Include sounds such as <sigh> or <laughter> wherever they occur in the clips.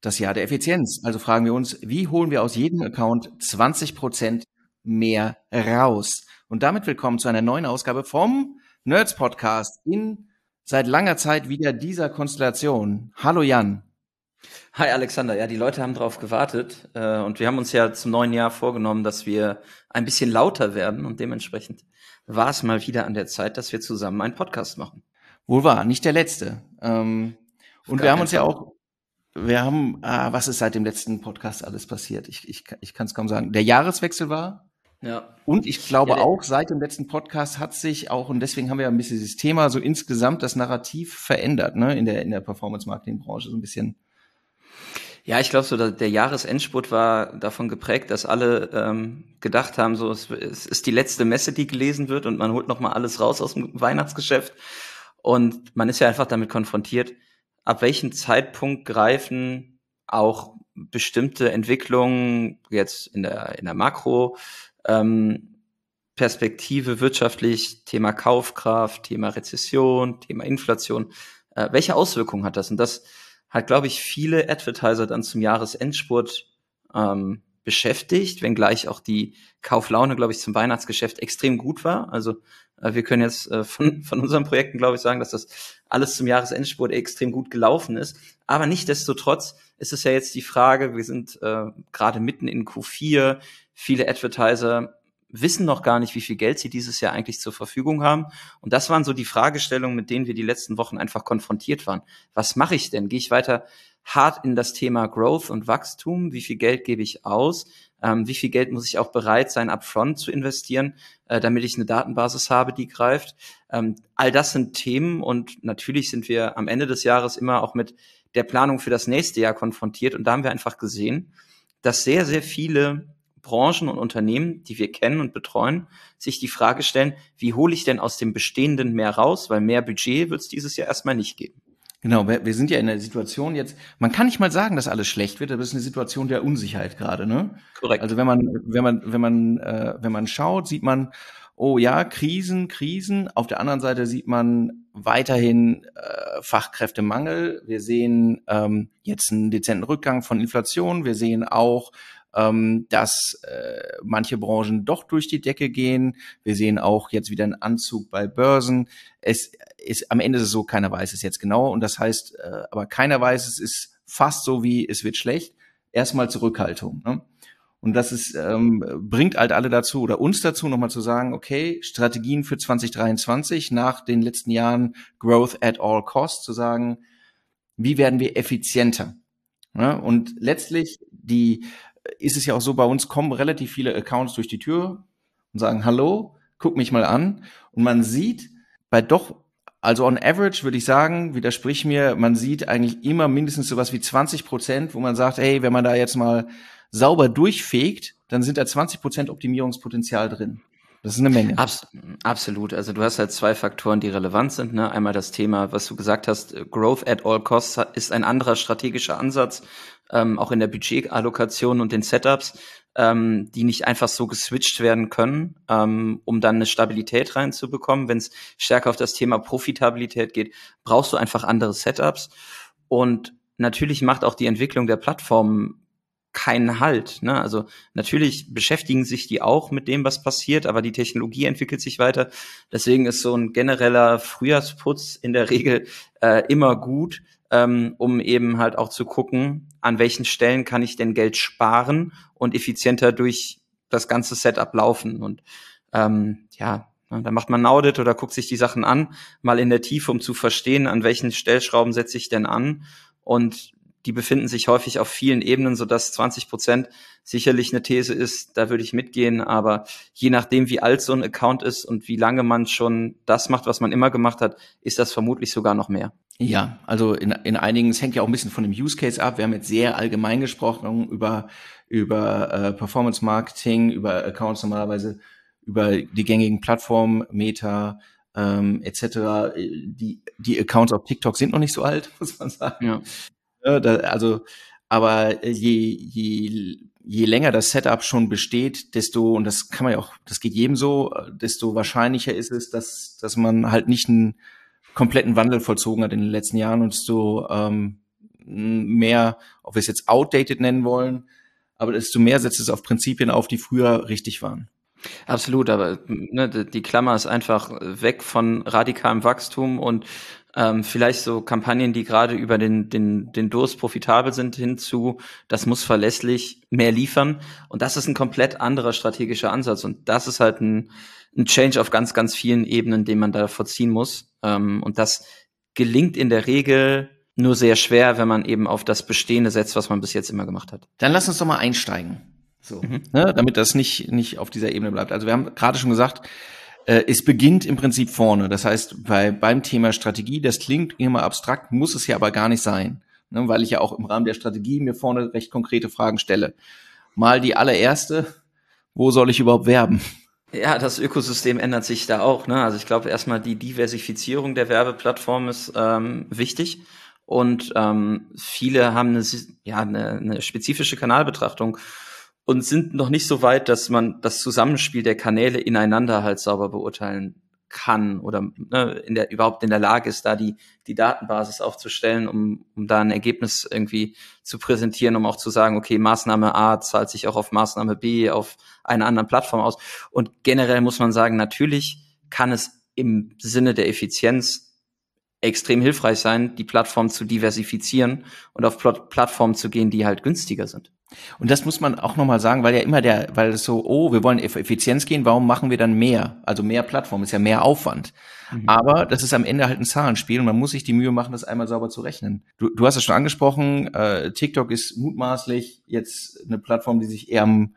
das Jahr der Effizienz. Also fragen wir uns, wie holen wir aus jedem Account 20 Prozent mehr raus? Und damit willkommen zu einer neuen Ausgabe vom Nerds Podcast in seit langer Zeit wieder dieser Konstellation. Hallo Jan. Hi Alexander, ja, die Leute haben darauf gewartet äh, und wir haben uns ja zum neuen Jahr vorgenommen, dass wir ein bisschen lauter werden und dementsprechend war es mal wieder an der Zeit, dass wir zusammen einen Podcast machen. Wohl wahr, nicht der letzte. Ähm, und wir haben uns Fall. ja auch, wir haben, ah, was ist seit dem letzten Podcast alles passiert? Ich, ich, ich kann es kaum sagen. Der Jahreswechsel war. Ja. Und ich glaube ja, auch, seit dem letzten Podcast hat sich auch, und deswegen haben wir ja ein bisschen dieses Thema, so insgesamt das Narrativ verändert, ne, in der, in der Performance-Marketing-Branche, so ein bisschen. Ja, ich glaube so, der Jahresendspurt war davon geprägt, dass alle ähm, gedacht haben, so es, es ist die letzte Messe, die gelesen wird und man holt noch mal alles raus aus dem Weihnachtsgeschäft und man ist ja einfach damit konfrontiert, ab welchem Zeitpunkt greifen auch bestimmte Entwicklungen jetzt in der, in der Makro, ähm, Perspektive wirtschaftlich, Thema Kaufkraft, Thema Rezession, Thema Inflation. Äh, welche Auswirkungen hat das? Und das hat, glaube ich, viele Advertiser dann zum Jahresendspurt ähm, beschäftigt, wenngleich auch die Kauflaune, glaube ich, zum Weihnachtsgeschäft extrem gut war. Also äh, wir können jetzt äh, von, <laughs> von unseren Projekten, glaube ich, sagen, dass das alles zum Jahresendspurt extrem gut gelaufen ist. Aber nichtdestotrotz ist es ja jetzt die Frage, wir sind äh, gerade mitten in Q4, viele Advertiser wissen noch gar nicht, wie viel Geld sie dieses Jahr eigentlich zur Verfügung haben. Und das waren so die Fragestellungen, mit denen wir die letzten Wochen einfach konfrontiert waren. Was mache ich denn? Gehe ich weiter hart in das Thema Growth und Wachstum? Wie viel Geld gebe ich aus? Ähm, wie viel Geld muss ich auch bereit sein, upfront zu investieren, äh, damit ich eine Datenbasis habe, die greift? Ähm, all das sind Themen und natürlich sind wir am Ende des Jahres immer auch mit der Planung für das nächste Jahr konfrontiert. Und da haben wir einfach gesehen, dass sehr, sehr viele Branchen und Unternehmen, die wir kennen und betreuen, sich die Frage stellen, wie hole ich denn aus dem Bestehenden mehr raus, weil mehr Budget wird es dieses Jahr erstmal nicht geben. Genau, wir, wir sind ja in der Situation jetzt, man kann nicht mal sagen, dass alles schlecht wird, aber es ist eine Situation der Unsicherheit gerade, ne? Korrekt. Also wenn man, wenn man, wenn man, äh, wenn man schaut, sieht man, oh ja, Krisen, Krisen. Auf der anderen Seite sieht man weiterhin äh, Fachkräftemangel. Wir sehen ähm, jetzt einen dezenten Rückgang von Inflation. Wir sehen auch ähm, dass äh, manche Branchen doch durch die Decke gehen. Wir sehen auch jetzt wieder einen Anzug bei Börsen. Es ist am Ende ist es so, keiner weiß es jetzt genau. Und das heißt, äh, aber keiner weiß es ist fast so wie es wird schlecht. Erstmal Zurückhaltung. Ne? Und das ist, ähm, bringt halt alle dazu oder uns dazu, nochmal zu sagen, okay, Strategien für 2023 nach den letzten Jahren Growth at all costs, zu sagen, wie werden wir effizienter? Ja, und letztlich die ist es ja auch so, bei uns kommen relativ viele Accounts durch die Tür und sagen, hallo, guck mich mal an. Und man sieht bei doch, also on average würde ich sagen, widersprich mir, man sieht eigentlich immer mindestens sowas wie 20 Prozent, wo man sagt, hey, wenn man da jetzt mal sauber durchfegt, dann sind da 20 Prozent Optimierungspotenzial drin. Das ist eine Menge. Abs absolut. Also du hast halt zwei Faktoren, die relevant sind. Ne? Einmal das Thema, was du gesagt hast, Growth at all costs ist ein anderer strategischer Ansatz, ähm, auch in der Budgetallokation und den Setups, ähm, die nicht einfach so geswitcht werden können, ähm, um dann eine Stabilität reinzubekommen. Wenn es stärker auf das Thema Profitabilität geht, brauchst du einfach andere Setups. Und natürlich macht auch die Entwicklung der Plattform keinen Halt. Ne? Also natürlich beschäftigen sich die auch mit dem, was passiert, aber die Technologie entwickelt sich weiter. Deswegen ist so ein genereller Frühjahrsputz in der Regel äh, immer gut, ähm, um eben halt auch zu gucken, an welchen Stellen kann ich denn Geld sparen und effizienter durch das ganze Setup laufen. Und ähm, ja, ne, da macht man ein Audit oder guckt sich die Sachen an, mal in der Tiefe, um zu verstehen, an welchen Stellschrauben setze ich denn an. Und die befinden sich häufig auf vielen Ebenen, so dass 20 Prozent sicherlich eine These ist, da würde ich mitgehen, aber je nachdem, wie alt so ein Account ist und wie lange man schon das macht, was man immer gemacht hat, ist das vermutlich sogar noch mehr. Ja, also in, in einigen, es hängt ja auch ein bisschen von dem Use Case ab. Wir haben jetzt sehr allgemein gesprochen über, über äh, Performance Marketing, über Accounts normalerweise, über die gängigen Plattformen, Meta, ähm, etc. Die, die Accounts auf TikTok sind noch nicht so alt, <laughs> muss man sagen. Ja. Ja da, also, aber je, je, je länger das Setup schon besteht, desto, und das kann man ja auch, das geht jedem so, desto wahrscheinlicher ist es, dass, dass man halt nicht einen kompletten Wandel vollzogen hat in den letzten Jahren und desto ähm, mehr, ob wir es jetzt outdated nennen wollen, aber desto mehr setzt es auf Prinzipien auf, die früher richtig waren. Absolut, aber ne, die Klammer ist einfach weg von radikalem Wachstum und ähm, vielleicht so Kampagnen, die gerade über den, den, den Durst profitabel sind, hinzu, das muss verlässlich mehr liefern. Und das ist ein komplett anderer strategischer Ansatz. Und das ist halt ein, ein Change auf ganz, ganz vielen Ebenen, den man da vorziehen muss. Ähm, und das gelingt in der Regel nur sehr schwer, wenn man eben auf das Bestehende setzt, was man bis jetzt immer gemacht hat. Dann lass uns doch mal einsteigen. So, mhm. ne, damit das nicht, nicht auf dieser Ebene bleibt. Also wir haben gerade schon gesagt, es beginnt im Prinzip vorne. Das heißt, bei, beim Thema Strategie, das klingt immer abstrakt, muss es ja aber gar nicht sein. Ne, weil ich ja auch im Rahmen der Strategie mir vorne recht konkrete Fragen stelle. Mal die allererste, wo soll ich überhaupt werben? Ja, das Ökosystem ändert sich da auch. Ne? Also ich glaube erstmal die Diversifizierung der Werbeplattform ist ähm, wichtig und ähm, viele haben eine, ja, eine, eine spezifische Kanalbetrachtung und sind noch nicht so weit, dass man das Zusammenspiel der Kanäle ineinander halt sauber beurteilen kann oder ne, in der, überhaupt in der Lage ist, da die, die Datenbasis aufzustellen, um, um da ein Ergebnis irgendwie zu präsentieren, um auch zu sagen, okay, Maßnahme A zahlt sich auch auf Maßnahme B auf einer anderen Plattform aus. Und generell muss man sagen, natürlich kann es im Sinne der Effizienz extrem hilfreich sein, die Plattform zu diversifizieren und auf Plattformen zu gehen, die halt günstiger sind. Und das muss man auch nochmal sagen, weil ja immer der, weil es so, oh, wir wollen Effizienz gehen, warum machen wir dann mehr? Also mehr Plattform ist ja mehr Aufwand. Mhm. Aber das ist am Ende halt ein Zahlenspiel und man muss sich die Mühe machen, das einmal sauber zu rechnen. Du, du hast es schon angesprochen, äh, TikTok ist mutmaßlich jetzt eine Plattform, die sich eher,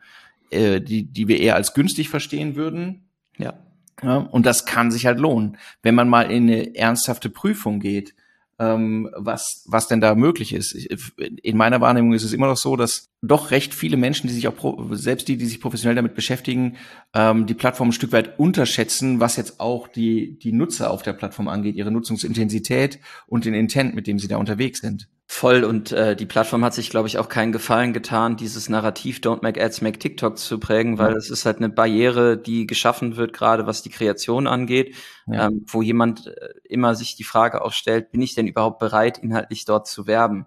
äh, die, die wir eher als günstig verstehen würden. Ja. Ja, und das kann sich halt lohnen, wenn man mal in eine ernsthafte Prüfung geht, ähm, was, was denn da möglich ist. In meiner Wahrnehmung ist es immer noch so, dass doch recht viele Menschen, die sich auch, selbst die, die sich professionell damit beschäftigen, ähm, die Plattform ein Stück weit unterschätzen, was jetzt auch die, die Nutzer auf der Plattform angeht, ihre Nutzungsintensität und den Intent, mit dem sie da unterwegs sind. Voll und äh, die Plattform hat sich, glaube ich, auch keinen Gefallen getan, dieses Narrativ Don't Make Ads, Make TikTok zu prägen, weil es ist halt eine Barriere, die geschaffen wird, gerade was die Kreation angeht, ja. ähm, wo jemand äh, immer sich die Frage auch stellt, bin ich denn überhaupt bereit, inhaltlich dort zu werben?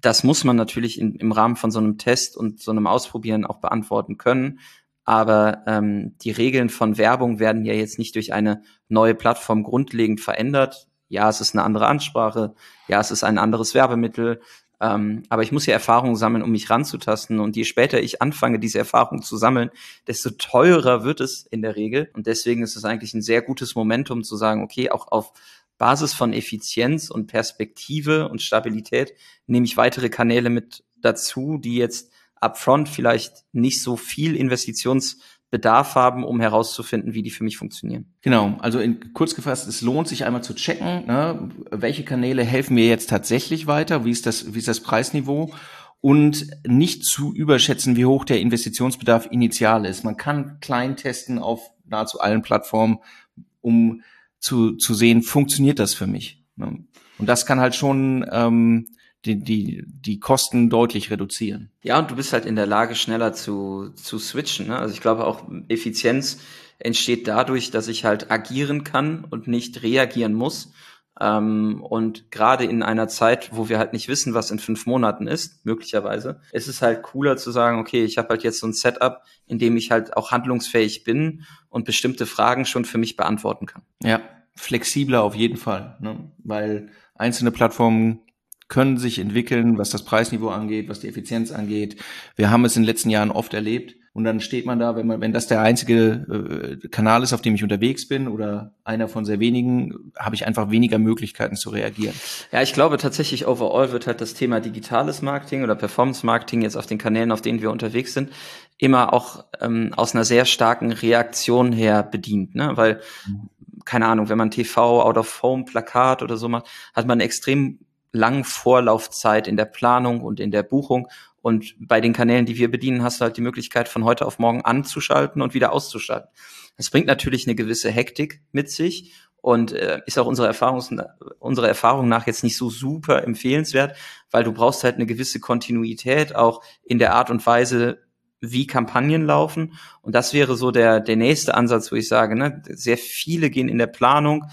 Das muss man natürlich in, im Rahmen von so einem Test und so einem Ausprobieren auch beantworten können. Aber ähm, die Regeln von Werbung werden ja jetzt nicht durch eine neue Plattform grundlegend verändert ja, es ist eine andere Ansprache, ja, es ist ein anderes Werbemittel, ähm, aber ich muss ja Erfahrungen sammeln, um mich ranzutasten. Und je später ich anfange, diese Erfahrungen zu sammeln, desto teurer wird es in der Regel. Und deswegen ist es eigentlich ein sehr gutes Momentum zu sagen, okay, auch auf Basis von Effizienz und Perspektive und Stabilität nehme ich weitere Kanäle mit dazu, die jetzt upfront vielleicht nicht so viel Investitions Bedarf haben, um herauszufinden, wie die für mich funktionieren. Genau, also in, kurz gefasst, es lohnt sich einmal zu checken, ne, welche Kanäle helfen mir jetzt tatsächlich weiter, wie ist das, wie ist das Preisniveau und nicht zu überschätzen, wie hoch der Investitionsbedarf initial ist. Man kann klein testen auf nahezu allen Plattformen, um zu, zu sehen, funktioniert das für mich. Ne? Und das kann halt schon ähm, die, die, die Kosten deutlich reduzieren. Ja, und du bist halt in der Lage, schneller zu, zu switchen. Ne? Also ich glaube auch Effizienz entsteht dadurch, dass ich halt agieren kann und nicht reagieren muss. Ähm, und gerade in einer Zeit, wo wir halt nicht wissen, was in fünf Monaten ist, möglicherweise, ist es halt cooler zu sagen, okay, ich habe halt jetzt so ein Setup, in dem ich halt auch handlungsfähig bin und bestimmte Fragen schon für mich beantworten kann. Ja, flexibler auf jeden Fall, ne? weil einzelne Plattformen können sich entwickeln, was das Preisniveau angeht, was die Effizienz angeht. Wir haben es in den letzten Jahren oft erlebt. Und dann steht man da, wenn man, wenn das der einzige äh, Kanal ist, auf dem ich unterwegs bin oder einer von sehr wenigen, habe ich einfach weniger Möglichkeiten zu reagieren. Ja, ich glaube tatsächlich overall wird halt das Thema digitales Marketing oder Performance Marketing jetzt auf den Kanälen, auf denen wir unterwegs sind, immer auch ähm, aus einer sehr starken Reaktion her bedient, ne? Weil mhm keine Ahnung, wenn man TV, Out of Home, Plakat oder so macht, hat man extrem langen Vorlaufzeit in der Planung und in der Buchung. Und bei den Kanälen, die wir bedienen, hast du halt die Möglichkeit, von heute auf morgen anzuschalten und wieder auszuschalten. Das bringt natürlich eine gewisse Hektik mit sich und äh, ist auch unsere Erfahrung, unsere Erfahrung nach jetzt nicht so super empfehlenswert, weil du brauchst halt eine gewisse Kontinuität auch in der Art und Weise, wie Kampagnen laufen. Und das wäre so der, der nächste Ansatz, wo ich sage, ne, sehr viele gehen in der Planung,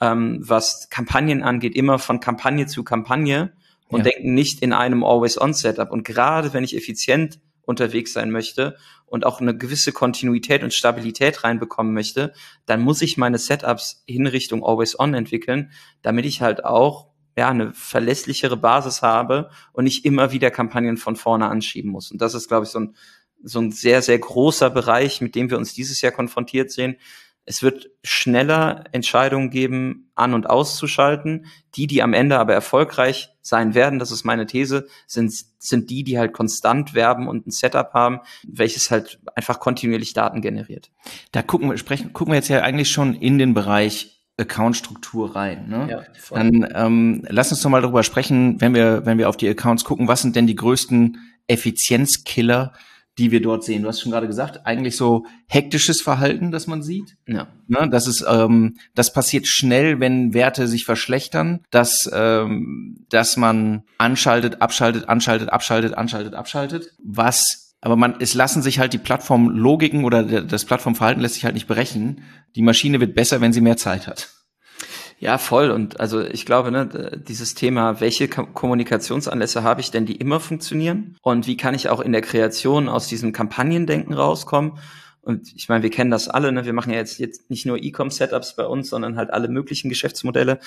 ähm, was Kampagnen angeht, immer von Kampagne zu Kampagne und ja. denken nicht in einem Always-On-Setup. Und gerade wenn ich effizient unterwegs sein möchte und auch eine gewisse Kontinuität und Stabilität reinbekommen möchte, dann muss ich meine Setups in Richtung Always On entwickeln, damit ich halt auch ja, eine verlässlichere Basis habe und nicht immer wieder Kampagnen von vorne anschieben muss. Und das ist, glaube ich, so ein, so ein sehr, sehr großer Bereich, mit dem wir uns dieses Jahr konfrontiert sehen. Es wird schneller Entscheidungen geben, an- und auszuschalten. Die, die am Ende aber erfolgreich sein werden, das ist meine These, sind, sind die, die halt konstant werben und ein Setup haben, welches halt einfach kontinuierlich Daten generiert. Da gucken wir, sprechen, gucken wir jetzt ja eigentlich schon in den Bereich Account-Struktur rein. Ne? Ja, Dann ähm, lass uns doch mal darüber sprechen, wenn wir, wenn wir auf die Accounts gucken, was sind denn die größten Effizienzkiller, die wir dort sehen. Du hast schon gerade gesagt, eigentlich so hektisches Verhalten, das man sieht. Ja. Ne, das ist, ähm, das passiert schnell, wenn Werte sich verschlechtern, dass, ähm, dass man anschaltet, abschaltet, anschaltet, abschaltet, anschaltet, abschaltet. Was aber man, es lassen sich halt die Plattformlogiken oder das Plattformverhalten lässt sich halt nicht berechnen. Die Maschine wird besser, wenn sie mehr Zeit hat. Ja, voll. Und also ich glaube, ne, dieses Thema, welche Kommunikationsanlässe habe ich denn, die immer funktionieren? Und wie kann ich auch in der Kreation aus diesem Kampagnendenken rauskommen? Und ich meine, wir kennen das alle, ne? wir machen ja jetzt, jetzt nicht nur E-Com-Setups bei uns, sondern halt alle möglichen Geschäftsmodelle.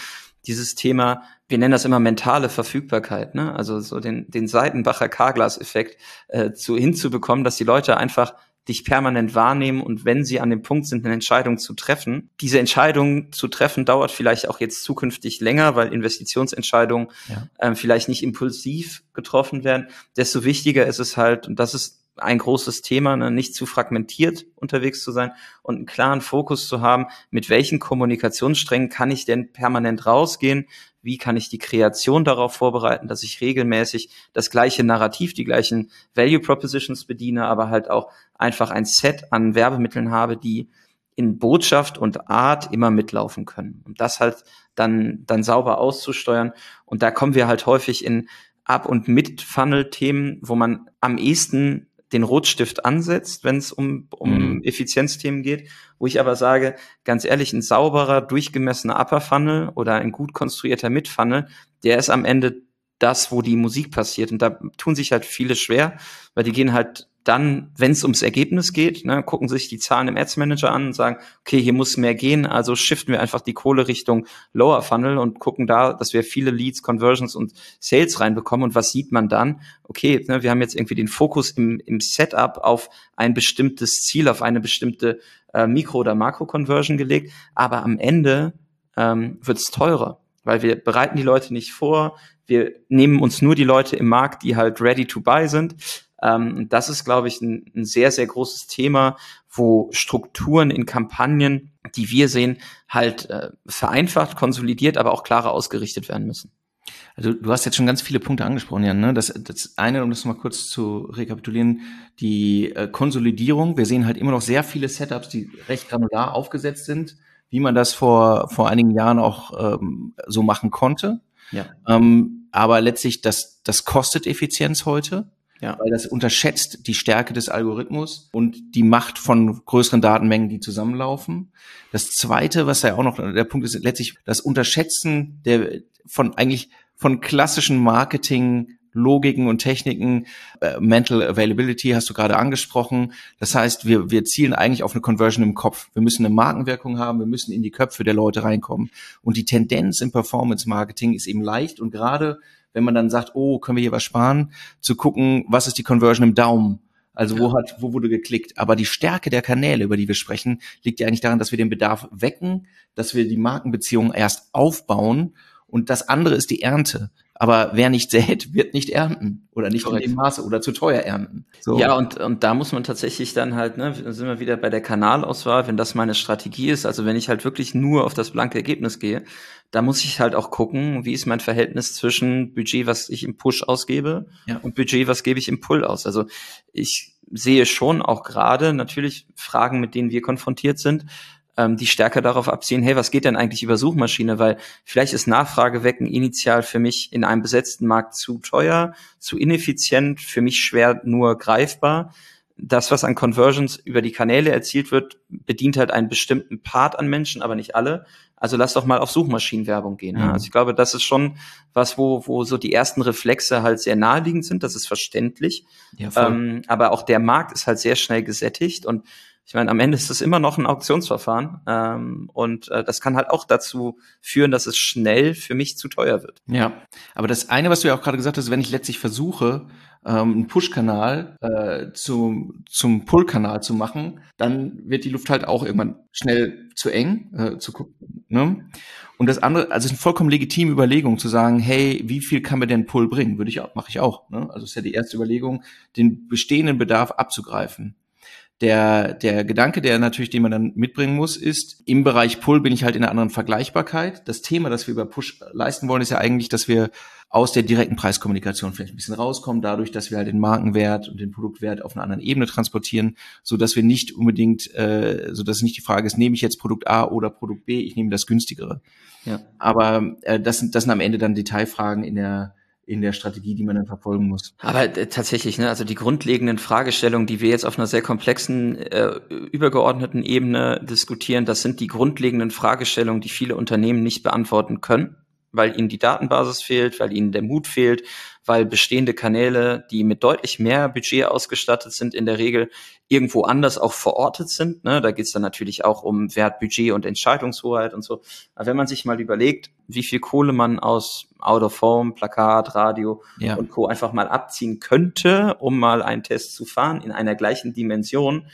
Dieses Thema, wir nennen das immer mentale Verfügbarkeit, ne? also so den, den Seitenbacher K-Glas-Effekt äh, zu, hinzubekommen, dass die Leute einfach dich permanent wahrnehmen und wenn sie an dem Punkt sind, eine Entscheidung zu treffen. Diese Entscheidung zu treffen dauert vielleicht auch jetzt zukünftig länger, weil Investitionsentscheidungen ja. ähm, vielleicht nicht impulsiv getroffen werden. Desto wichtiger ist es halt, und das ist ein großes Thema, ne, nicht zu fragmentiert unterwegs zu sein und einen klaren Fokus zu haben, mit welchen Kommunikationssträngen kann ich denn permanent rausgehen, wie kann ich die Kreation darauf vorbereiten, dass ich regelmäßig das gleiche Narrativ, die gleichen Value Propositions bediene, aber halt auch einfach ein Set an Werbemitteln habe, die in Botschaft und Art immer mitlaufen können. Und das halt dann, dann sauber auszusteuern. Und da kommen wir halt häufig in Ab- und Mit-Funnel-Themen, wo man am ehesten den Rotstift ansetzt, wenn es um, um mhm. Effizienzthemen geht, wo ich aber sage, ganz ehrlich, ein sauberer, durchgemessener Upper Funnel oder ein gut konstruierter Mid Funnel, der ist am Ende das, wo die Musik passiert. Und da tun sich halt viele schwer, weil die gehen halt dann, wenn es ums Ergebnis geht, ne, gucken sich die Zahlen im Ads Manager an und sagen, okay, hier muss mehr gehen, also shiften wir einfach die Kohle Richtung Lower Funnel und gucken da, dass wir viele Leads, Conversions und Sales reinbekommen. Und was sieht man dann? Okay, ne, wir haben jetzt irgendwie den Fokus im, im Setup auf ein bestimmtes Ziel, auf eine bestimmte äh, Mikro- oder Makro-Conversion gelegt, aber am Ende ähm, wird es teurer, weil wir bereiten die Leute nicht vor, wir nehmen uns nur die Leute im Markt, die halt ready to buy sind ähm, das ist, glaube ich, ein, ein sehr, sehr großes Thema, wo Strukturen in Kampagnen, die wir sehen, halt äh, vereinfacht, konsolidiert, aber auch klarer ausgerichtet werden müssen. Also du hast jetzt schon ganz viele Punkte angesprochen, Jan. Ne? Das, das eine, um das mal kurz zu rekapitulieren, die äh, Konsolidierung. Wir sehen halt immer noch sehr viele Setups, die recht granular aufgesetzt sind, wie man das vor, vor einigen Jahren auch ähm, so machen konnte. Ja. Ähm, aber letztlich, das, das kostet Effizienz heute. Ja. Weil das unterschätzt die Stärke des Algorithmus und die Macht von größeren Datenmengen, die zusammenlaufen. Das zweite, was ja auch noch der Punkt ist, letztlich das Unterschätzen der von eigentlich von klassischen Marketing Logiken und Techniken, äh, Mental Availability hast du gerade angesprochen. Das heißt, wir, wir zielen eigentlich auf eine Conversion im Kopf. Wir müssen eine Markenwirkung haben, wir müssen in die Köpfe der Leute reinkommen. Und die Tendenz im Performance Marketing ist eben leicht und gerade wenn man dann sagt, oh, können wir hier was sparen, zu gucken, was ist die Conversion im Daumen. Also wo hat, wo wurde geklickt? Aber die Stärke der Kanäle, über die wir sprechen, liegt ja eigentlich daran, dass wir den Bedarf wecken, dass wir die Markenbeziehungen erst aufbauen und das andere ist die Ernte. Aber wer nicht sät, wird nicht ernten oder nicht Korrekt. in dem Maße oder zu teuer ernten. So. Ja, und, und da muss man tatsächlich dann halt, ne, sind wir wieder bei der Kanalauswahl, wenn das meine Strategie ist, also wenn ich halt wirklich nur auf das blanke Ergebnis gehe, da muss ich halt auch gucken, wie ist mein Verhältnis zwischen Budget, was ich im Push ausgebe ja. und Budget, was gebe ich im Pull aus. Also ich sehe schon auch gerade natürlich Fragen, mit denen wir konfrontiert sind, ähm, die stärker darauf abziehen, hey, was geht denn eigentlich über Suchmaschine? Weil vielleicht ist Nachfrage wecken initial für mich in einem besetzten Markt zu teuer, zu ineffizient, für mich schwer nur greifbar. Das, was an Conversions über die Kanäle erzielt wird, bedient halt einen bestimmten Part an Menschen, aber nicht alle. Also lass doch mal auf Suchmaschinenwerbung gehen. Ne? Mhm. Also ich glaube, das ist schon was, wo, wo so die ersten Reflexe halt sehr naheliegend sind. Das ist verständlich. Ja, ähm, aber auch der Markt ist halt sehr schnell gesättigt und ich meine, am Ende ist es immer noch ein Auktionsverfahren ähm, und äh, das kann halt auch dazu führen, dass es schnell für mich zu teuer wird. Ja, aber das eine, was du ja auch gerade gesagt hast, wenn ich letztlich versuche, ähm, einen Push-Kanal äh, zu, zum Pull-Kanal zu machen, dann wird die Luft halt auch irgendwann schnell zu eng äh, zu gucken. Ne? Und das andere, also es ist eine vollkommen legitime Überlegung zu sagen, hey, wie viel kann mir denn Pull bringen? Würde ich auch, mache ich auch. Ne? Also ist ja die erste Überlegung, den bestehenden Bedarf abzugreifen. Der, der Gedanke, der natürlich, den man dann mitbringen muss, ist, im Bereich Pull bin ich halt in einer anderen Vergleichbarkeit. Das Thema, das wir bei Push leisten wollen, ist ja eigentlich, dass wir aus der direkten Preiskommunikation vielleicht ein bisschen rauskommen, dadurch, dass wir halt den Markenwert und den Produktwert auf einer anderen Ebene transportieren, so dass wir nicht unbedingt, äh, so dass nicht die Frage ist, nehme ich jetzt Produkt A oder Produkt B, ich nehme das günstigere. Ja. Aber äh, das sind das sind am Ende dann Detailfragen in der in der Strategie, die man dann verfolgen muss. Aber äh, tatsächlich, ne, also die grundlegenden Fragestellungen, die wir jetzt auf einer sehr komplexen, äh, übergeordneten Ebene diskutieren, das sind die grundlegenden Fragestellungen, die viele Unternehmen nicht beantworten können weil ihnen die Datenbasis fehlt, weil ihnen der Mut fehlt, weil bestehende Kanäle, die mit deutlich mehr Budget ausgestattet sind, in der Regel irgendwo anders auch verortet sind. Ne? Da geht es dann natürlich auch um Wert, Budget und Entscheidungshoheit und so. Aber wenn man sich mal überlegt, wie viel Kohle man aus Out of Home, Plakat, Radio ja. und Co. einfach mal abziehen könnte, um mal einen Test zu fahren in einer gleichen Dimension,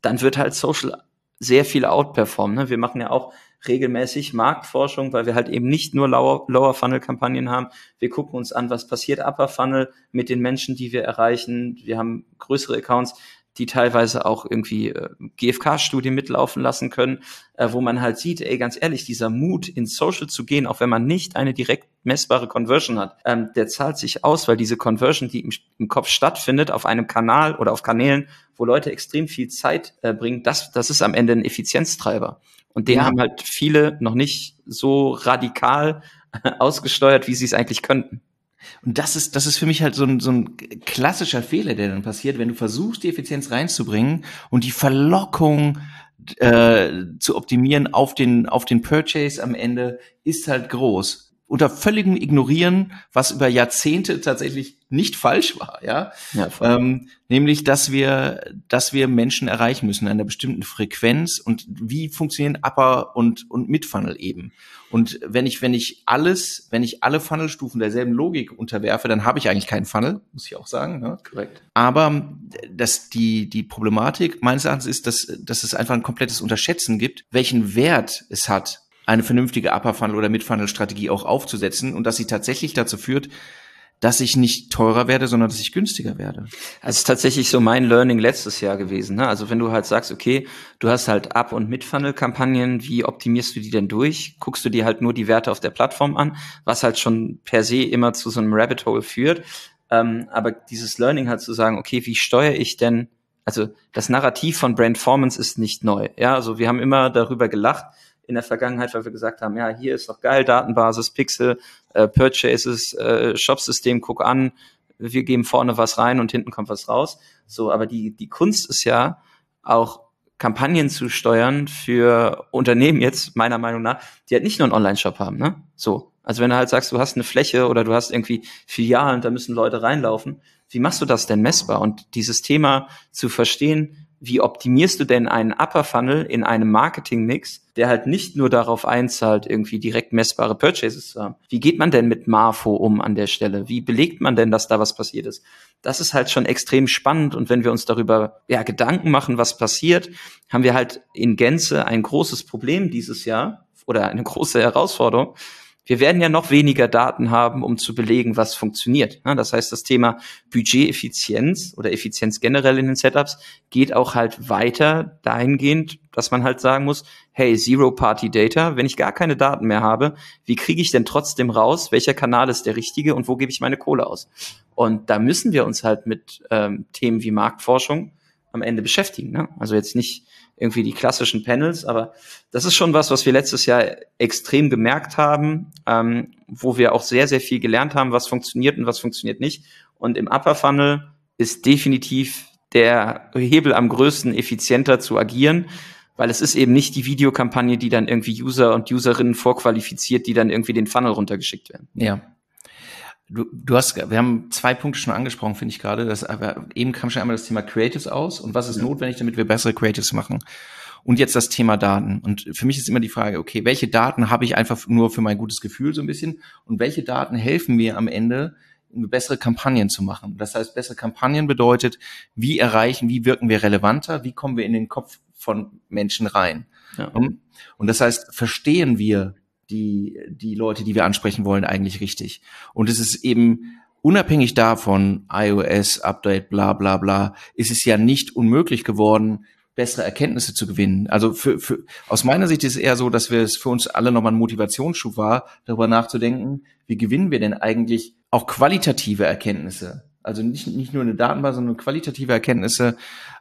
dann wird halt Social sehr viel outperformen. Ne? Wir machen ja auch regelmäßig Marktforschung, weil wir halt eben nicht nur Lower, Funnel Kampagnen haben. Wir gucken uns an, was passiert Upper Funnel mit den Menschen, die wir erreichen. Wir haben größere Accounts, die teilweise auch irgendwie äh, GfK-Studien mitlaufen lassen können, äh, wo man halt sieht, ey, ganz ehrlich, dieser Mut, in Social zu gehen, auch wenn man nicht eine direkt messbare Conversion hat, ähm, der zahlt sich aus, weil diese Conversion, die im, im, Kopf stattfindet, auf einem Kanal oder auf Kanälen, wo Leute extrem viel Zeit äh, bringen, das, das ist am Ende ein Effizienztreiber. Und den ja. haben halt viele noch nicht so radikal <laughs> ausgesteuert, wie sie es eigentlich könnten. Und das ist, das ist für mich halt so ein, so ein klassischer Fehler, der dann passiert, wenn du versuchst, die Effizienz reinzubringen und die Verlockung äh, zu optimieren auf den, auf den Purchase am Ende ist halt groß unter völligem Ignorieren, was über Jahrzehnte tatsächlich nicht falsch war, ja, ja ähm, nämlich, dass wir, dass wir Menschen erreichen müssen in einer bestimmten Frequenz und wie funktionieren Upper und und Mid Funnel eben. Und wenn ich wenn ich alles, wenn ich alle Funnelstufen derselben Logik unterwerfe, dann habe ich eigentlich keinen Funnel, muss ich auch sagen. Ne? Korrekt. Aber dass die die Problematik meines Erachtens ist, dass dass es einfach ein komplettes Unterschätzen gibt, welchen Wert es hat, eine vernünftige Upper Funnel oder Mid Funnel Strategie auch aufzusetzen und dass sie tatsächlich dazu führt, dass ich nicht teurer werde, sondern dass ich günstiger werde. Das ist tatsächlich so mein Learning letztes Jahr gewesen. Ne? Also wenn du halt sagst, okay, du hast halt Up- und Mid-Funnel-Kampagnen, wie optimierst du die denn durch? Guckst du dir halt nur die Werte auf der Plattform an, was halt schon per se immer zu so einem Rabbit Hole führt. Ähm, aber dieses Learning halt zu sagen, okay, wie steuere ich denn, also das Narrativ von Brandformance ist nicht neu. Ja, also wir haben immer darüber gelacht, in der Vergangenheit, weil wir gesagt haben, ja, hier ist doch geil, Datenbasis, Pixel, äh, Purchases, äh, Shopsystem, guck an, wir geben vorne was rein und hinten kommt was raus. So, aber die, die Kunst ist ja auch Kampagnen zu steuern für Unternehmen jetzt, meiner Meinung nach, die halt nicht nur einen Online-Shop haben, ne? So. Also wenn du halt sagst, du hast eine Fläche oder du hast irgendwie Filialen, da müssen Leute reinlaufen, wie machst du das denn messbar? Und dieses Thema zu verstehen, wie optimierst du denn einen Upper Funnel in einem Marketing-Mix, der halt nicht nur darauf einzahlt, irgendwie direkt messbare Purchases zu haben? Wie geht man denn mit Marfo um an der Stelle? Wie belegt man denn, dass da was passiert ist? Das ist halt schon extrem spannend und wenn wir uns darüber ja, Gedanken machen, was passiert, haben wir halt in Gänze ein großes Problem dieses Jahr oder eine große Herausforderung, wir werden ja noch weniger Daten haben, um zu belegen, was funktioniert. Das heißt, das Thema Budgeteffizienz oder Effizienz generell in den Setups geht auch halt weiter dahingehend, dass man halt sagen muss, hey, Zero-Party-Data, wenn ich gar keine Daten mehr habe, wie kriege ich denn trotzdem raus, welcher Kanal ist der richtige und wo gebe ich meine Kohle aus? Und da müssen wir uns halt mit ähm, Themen wie Marktforschung am Ende beschäftigen. Ne? Also jetzt nicht irgendwie die klassischen Panels, aber das ist schon was, was wir letztes Jahr extrem gemerkt haben, ähm, wo wir auch sehr, sehr viel gelernt haben, was funktioniert und was funktioniert nicht. Und im Upper Funnel ist definitiv der Hebel am größten, effizienter zu agieren, weil es ist eben nicht die Videokampagne, die dann irgendwie User und Userinnen vorqualifiziert, die dann irgendwie den Funnel runtergeschickt werden. Ja, Du, du hast, wir haben zwei Punkte schon angesprochen, finde ich gerade. Das, aber eben kam schon einmal das Thema Creatives aus und was ist ja. notwendig, damit wir bessere Creatives machen. Und jetzt das Thema Daten. Und für mich ist immer die Frage, okay, welche Daten habe ich einfach nur für mein gutes Gefühl so ein bisschen und welche Daten helfen mir am Ende, bessere Kampagnen zu machen. Das heißt, bessere Kampagnen bedeutet, wie erreichen, wie wirken wir relevanter, wie kommen wir in den Kopf von Menschen rein. Ja. Und das heißt, verstehen wir die, die Leute, die wir ansprechen wollen, eigentlich richtig. Und es ist eben unabhängig davon, iOS, Update, bla bla bla, ist es ja nicht unmöglich geworden, bessere Erkenntnisse zu gewinnen. Also für, für, aus meiner Sicht ist es eher so, dass wir es für uns alle nochmal ein Motivationsschub war, darüber nachzudenken, wie gewinnen wir denn eigentlich auch qualitative Erkenntnisse? Also nicht, nicht nur eine Datenbasis, sondern qualitative Erkenntnisse,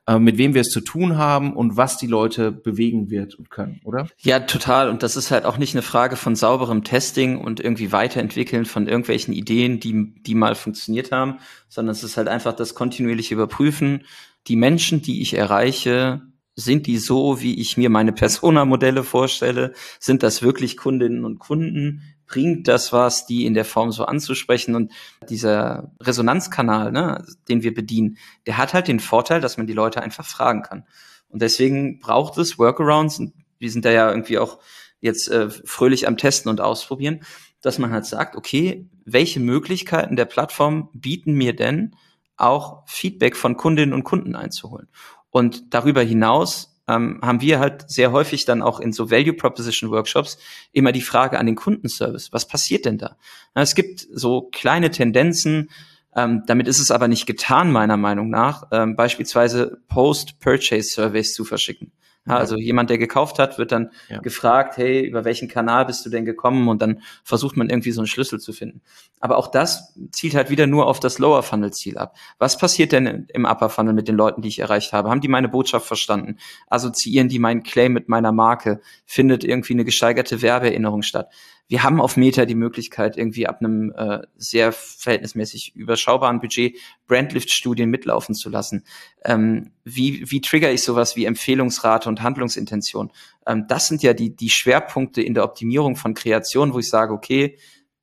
äh, mit wem wir es zu tun haben und was die Leute bewegen wird und können, oder? Ja, total. Und das ist halt auch nicht eine Frage von sauberem Testing und irgendwie Weiterentwickeln von irgendwelchen Ideen, die, die mal funktioniert haben, sondern es ist halt einfach das kontinuierliche Überprüfen. Die Menschen, die ich erreiche, sind die so, wie ich mir meine Persona-Modelle vorstelle? Sind das wirklich Kundinnen und Kunden? Bringt das was, die in der Form so anzusprechen. Und dieser Resonanzkanal, ne, den wir bedienen, der hat halt den Vorteil, dass man die Leute einfach fragen kann. Und deswegen braucht es Workarounds, und wir sind da ja irgendwie auch jetzt äh, fröhlich am Testen und Ausprobieren, dass man halt sagt, okay, welche Möglichkeiten der Plattform bieten mir denn auch Feedback von Kundinnen und Kunden einzuholen? Und darüber hinaus ähm, haben wir halt sehr häufig dann auch in so Value Proposition Workshops immer die Frage an den Kundenservice. Was passiert denn da? Na, es gibt so kleine Tendenzen, ähm, damit ist es aber nicht getan, meiner Meinung nach, ähm, beispielsweise Post-Purchase-Surveys zu verschicken. Ja, also jemand, der gekauft hat, wird dann ja. gefragt, hey, über welchen Kanal bist du denn gekommen? Und dann versucht man irgendwie so einen Schlüssel zu finden. Aber auch das zielt halt wieder nur auf das Lower Funnel Ziel ab. Was passiert denn im Upper Funnel mit den Leuten, die ich erreicht habe? Haben die meine Botschaft verstanden? Assoziieren die meinen Claim mit meiner Marke? Findet irgendwie eine gesteigerte Werbeerinnerung statt? Wir haben auf Meta die Möglichkeit, irgendwie ab einem äh, sehr verhältnismäßig überschaubaren Budget Brandlift-Studien mitlaufen zu lassen. Ähm, wie, wie trigger ich sowas wie Empfehlungsrate und Handlungsintention? Ähm, das sind ja die, die Schwerpunkte in der Optimierung von Kreation, wo ich sage, okay,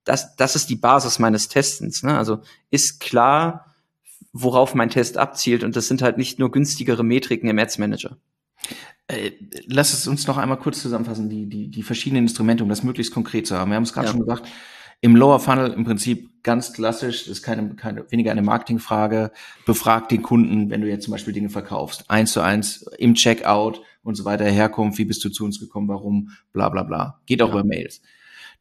das, das ist die Basis meines Testens. Ne? Also ist klar, worauf mein Test abzielt und das sind halt nicht nur günstigere Metriken im Ads Manager. Äh, lass es uns noch einmal kurz zusammenfassen, die, die, die verschiedenen Instrumente, um das möglichst konkret zu haben. Wir haben es gerade ja. schon gesagt, im Lower Funnel im Prinzip ganz klassisch, das ist keine, keine, weniger eine Marketingfrage, befrag den Kunden, wenn du jetzt zum Beispiel Dinge verkaufst, eins zu eins im Checkout und so weiter, Herkunft, wie bist du zu uns gekommen, warum, bla bla bla. Geht auch ja. über Mails.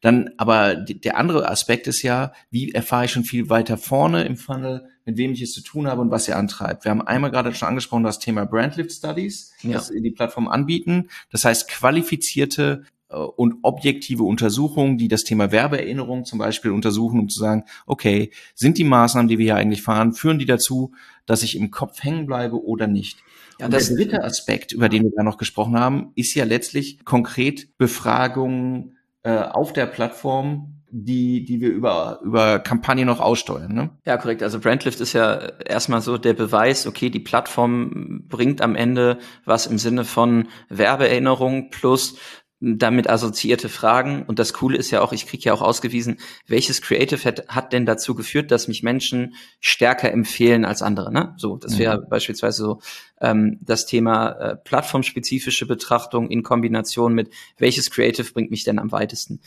Dann, aber der andere Aspekt ist ja, wie erfahre ich schon viel weiter vorne im Funnel, mit wem ich es zu tun habe und was ihr antreibt. Wir haben einmal gerade schon angesprochen das Thema Brandlift Studies, ja. das die Plattform anbieten. Das heißt qualifizierte äh, und objektive Untersuchungen, die das Thema Werbeerinnerung zum Beispiel untersuchen, um zu sagen, okay, sind die Maßnahmen, die wir hier eigentlich fahren, führen die dazu, dass ich im Kopf hängen bleibe oder nicht? Ja, und der dritte Aspekt, über den wir da noch gesprochen haben, ist ja letztlich konkret Befragungen äh, auf der Plattform, die, die wir über, über Kampagnen noch aussteuern. Ne? Ja, korrekt. Also Brandlift ist ja erstmal so der Beweis, okay, die Plattform bringt am Ende was im Sinne von Werbeerinnerung plus damit assoziierte Fragen. Und das Coole ist ja auch, ich kriege ja auch ausgewiesen, welches Creative hat, hat denn dazu geführt, dass mich Menschen stärker empfehlen als andere. Ne? So, das wäre mhm. beispielsweise so ähm, das Thema äh, plattformspezifische Betrachtung in Kombination mit welches Creative bringt mich denn am weitesten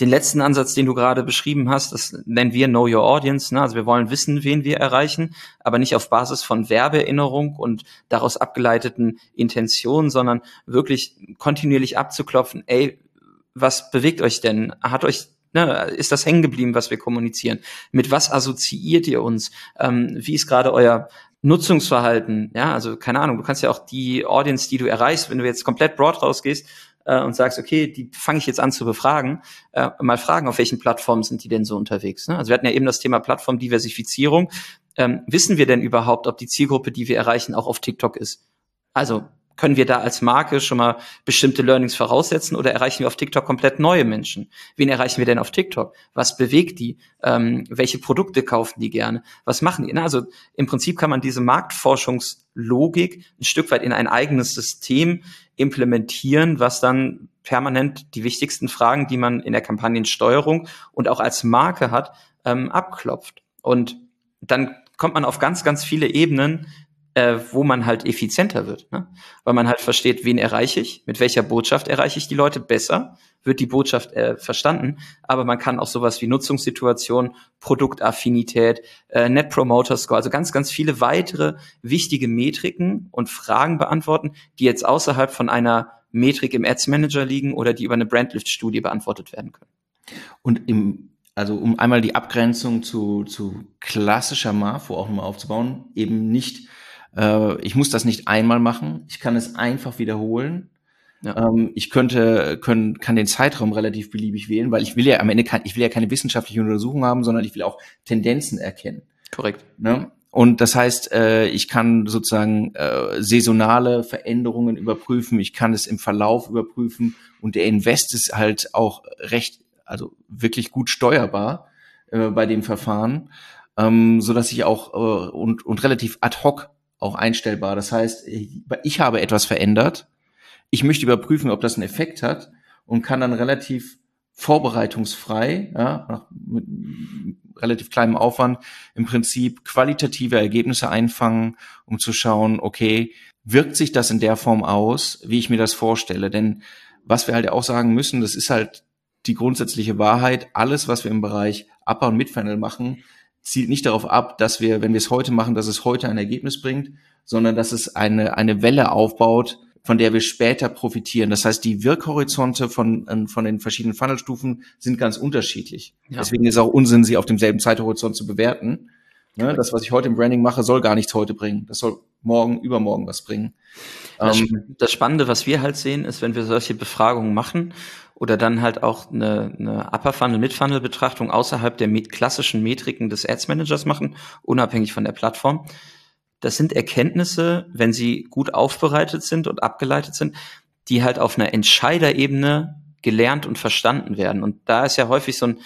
den letzten Ansatz, den du gerade beschrieben hast, das nennen wir Know Your Audience. Ne? Also wir wollen wissen, wen wir erreichen, aber nicht auf Basis von Werbeerinnerung und daraus abgeleiteten Intentionen, sondern wirklich kontinuierlich abzuklopfen, ey, was bewegt euch denn? Hat euch Ne, ist das hängen geblieben, was wir kommunizieren? Mit was assoziiert ihr uns? Ähm, wie ist gerade euer Nutzungsverhalten? Ja, also keine Ahnung, du kannst ja auch die Audience, die du erreichst, wenn du jetzt komplett broad rausgehst, äh, und sagst, okay, die fange ich jetzt an zu befragen, äh, mal fragen, auf welchen Plattformen sind die denn so unterwegs? Ne? Also wir hatten ja eben das Thema Plattformdiversifizierung. Ähm, wissen wir denn überhaupt, ob die Zielgruppe, die wir erreichen, auch auf TikTok ist? Also können wir da als Marke schon mal bestimmte Learnings voraussetzen oder erreichen wir auf TikTok komplett neue Menschen? Wen erreichen wir denn auf TikTok? Was bewegt die? Ähm, welche Produkte kaufen die gerne? Was machen die? Also im Prinzip kann man diese Marktforschungslogik ein Stück weit in ein eigenes System implementieren, was dann permanent die wichtigsten Fragen, die man in der Kampagnensteuerung und auch als Marke hat, ähm, abklopft. Und dann kommt man auf ganz, ganz viele Ebenen äh, wo man halt effizienter wird. Ne? Weil man halt versteht, wen erreiche ich, mit welcher Botschaft erreiche ich die Leute besser, wird die Botschaft äh, verstanden, aber man kann auch sowas wie Nutzungssituation, Produktaffinität, äh, Net Promoter Score, also ganz, ganz viele weitere wichtige Metriken und Fragen beantworten, die jetzt außerhalb von einer Metrik im Ads Manager liegen oder die über eine Brandlift-Studie beantwortet werden können. Und im also um einmal die Abgrenzung zu, zu klassischer MAFO auch nochmal aufzubauen, eben nicht äh, ich muss das nicht einmal machen. Ich kann es einfach wiederholen. Ja. Ähm, ich könnte, können, kann den Zeitraum relativ beliebig wählen, weil ich will ja am Ende kann, ich will ja keine wissenschaftliche Untersuchung haben, sondern ich will auch Tendenzen erkennen. Korrekt. Ne? Und das heißt, äh, ich kann sozusagen äh, saisonale Veränderungen überprüfen, ich kann es im Verlauf überprüfen und der Invest ist halt auch recht, also wirklich gut steuerbar äh, bei dem Verfahren, ähm, so dass ich auch äh, und, und relativ ad hoc auch einstellbar. Das heißt, ich habe etwas verändert. Ich möchte überprüfen, ob das einen Effekt hat und kann dann relativ vorbereitungsfrei, ja, mit relativ kleinem Aufwand, im Prinzip qualitative Ergebnisse einfangen, um zu schauen, okay, wirkt sich das in der Form aus, wie ich mir das vorstelle? Denn was wir halt auch sagen müssen, das ist halt die grundsätzliche Wahrheit, alles, was wir im Bereich Upper- und Midfunnel machen, zielt nicht darauf ab, dass wir, wenn wir es heute machen, dass es heute ein Ergebnis bringt, sondern dass es eine, eine Welle aufbaut, von der wir später profitieren. Das heißt, die Wirkhorizonte von, ähm, von den verschiedenen Funnelstufen sind ganz unterschiedlich. Ja. Deswegen ist es auch Unsinn, sie auf demselben Zeithorizont zu bewerten. Ne, das, was ich heute im Branding mache, soll gar nichts heute bringen. Das soll morgen, übermorgen was bringen. Das, ähm, das Spannende, was wir halt sehen, ist, wenn wir solche Befragungen machen oder dann halt auch eine, eine Upper Funnel, Mid Funnel Betrachtung außerhalb der klassischen Metriken des Ads Managers machen, unabhängig von der Plattform. Das sind Erkenntnisse, wenn sie gut aufbereitet sind und abgeleitet sind, die halt auf einer Entscheiderebene gelernt und verstanden werden. Und da ist ja häufig so ein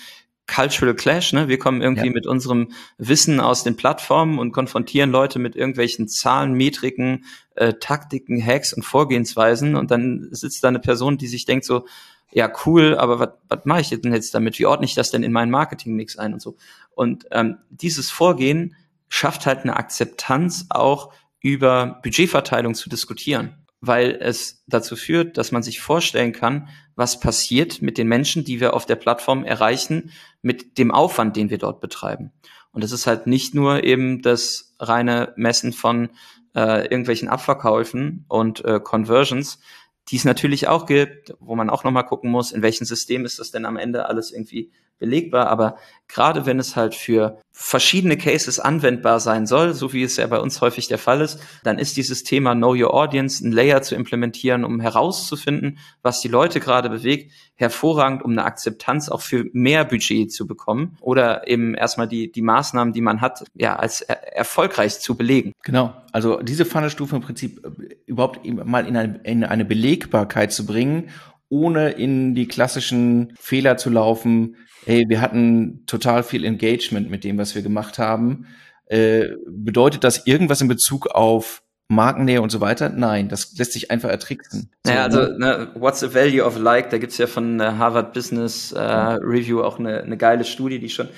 Cultural Clash, ne? Wir kommen irgendwie ja. mit unserem Wissen aus den Plattformen und konfrontieren Leute mit irgendwelchen Zahlen, Metriken, äh, Taktiken, Hacks und Vorgehensweisen und dann sitzt da eine Person, die sich denkt so, ja cool, aber was mache ich denn jetzt damit? Wie ordne ich das denn in meinen Marketingmix ein und so? Und ähm, dieses Vorgehen schafft halt eine Akzeptanz auch über Budgetverteilung zu diskutieren, weil es dazu führt, dass man sich vorstellen kann, was passiert mit den Menschen, die wir auf der Plattform erreichen, mit dem Aufwand, den wir dort betreiben. Und es ist halt nicht nur eben das reine Messen von äh, irgendwelchen Abverkäufen und äh, Conversions, die es natürlich auch gibt, wo man auch nochmal gucken muss, in welchem System ist das denn am Ende alles irgendwie belegbar. Aber gerade wenn es halt für verschiedene Cases anwendbar sein soll, so wie es ja bei uns häufig der Fall ist, dann ist dieses Thema Know Your Audience, ein Layer zu implementieren, um herauszufinden, was die Leute gerade bewegt, hervorragend, um eine Akzeptanz auch für mehr Budget zu bekommen oder eben erstmal die, die Maßnahmen, die man hat, ja, als er erfolgreich zu belegen. Genau. Also diese Funnelstufe im Prinzip äh, überhaupt mal in eine, in eine Belegbarkeit zu bringen ohne in die klassischen Fehler zu laufen, hey, wir hatten total viel Engagement mit dem, was wir gemacht haben. Äh, bedeutet das irgendwas in Bezug auf Markennähe und so weiter? Nein, das lässt sich einfach ertricksen. So, naja, also ne? ne, What's the Value of Like? Da gibt's ja von Harvard Business äh, Review auch eine, eine geile Studie, die schon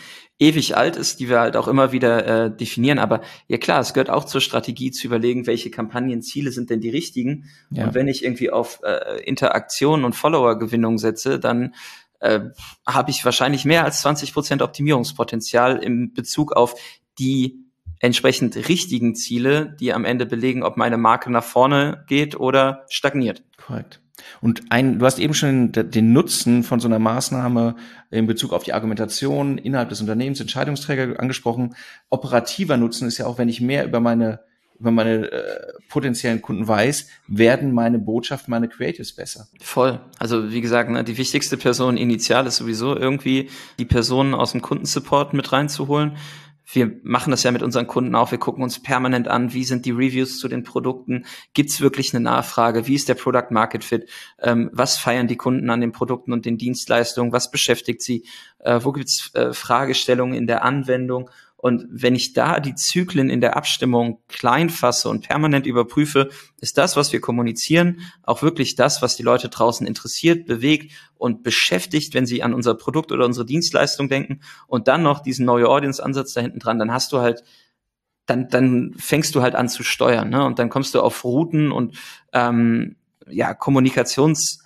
ewig alt ist, die wir halt auch immer wieder äh, definieren. Aber ja klar, es gehört auch zur Strategie zu überlegen, welche Kampagnenziele sind denn die richtigen. Ja. Und wenn ich irgendwie auf äh, Interaktion und Follower-Gewinnung setze, dann äh, habe ich wahrscheinlich mehr als 20 Prozent Optimierungspotenzial im Bezug auf die entsprechend richtigen Ziele, die am Ende belegen, ob meine Marke nach vorne geht oder stagniert. Korrekt. Und ein, du hast eben schon den Nutzen von so einer Maßnahme in Bezug auf die Argumentation innerhalb des Unternehmens, Entscheidungsträger angesprochen. Operativer Nutzen ist ja auch, wenn ich mehr über meine über meine äh, potenziellen Kunden weiß, werden meine Botschaften, meine Creatives besser. Voll. Also wie gesagt, ne, die wichtigste Person initial ist sowieso irgendwie die Personen aus dem Kundensupport mit reinzuholen wir machen das ja mit unseren Kunden auch. Wir gucken uns permanent an, wie sind die Reviews zu den Produkten? Gibt es wirklich eine Nachfrage? Wie ist der Product Market Fit? Ähm, was feiern die Kunden an den Produkten und den Dienstleistungen? Was beschäftigt sie? Äh, wo gibt es äh, Fragestellungen in der Anwendung? Und wenn ich da die Zyklen in der Abstimmung klein fasse und permanent überprüfe, ist das, was wir kommunizieren, auch wirklich das, was die Leute draußen interessiert, bewegt und beschäftigt, wenn sie an unser Produkt oder unsere Dienstleistung denken und dann noch diesen neue Audience-Ansatz da hinten dran, dann hast du halt dann, dann fängst du halt an zu steuern, ne? Und dann kommst du auf Routen und ähm, ja, Kommunikations-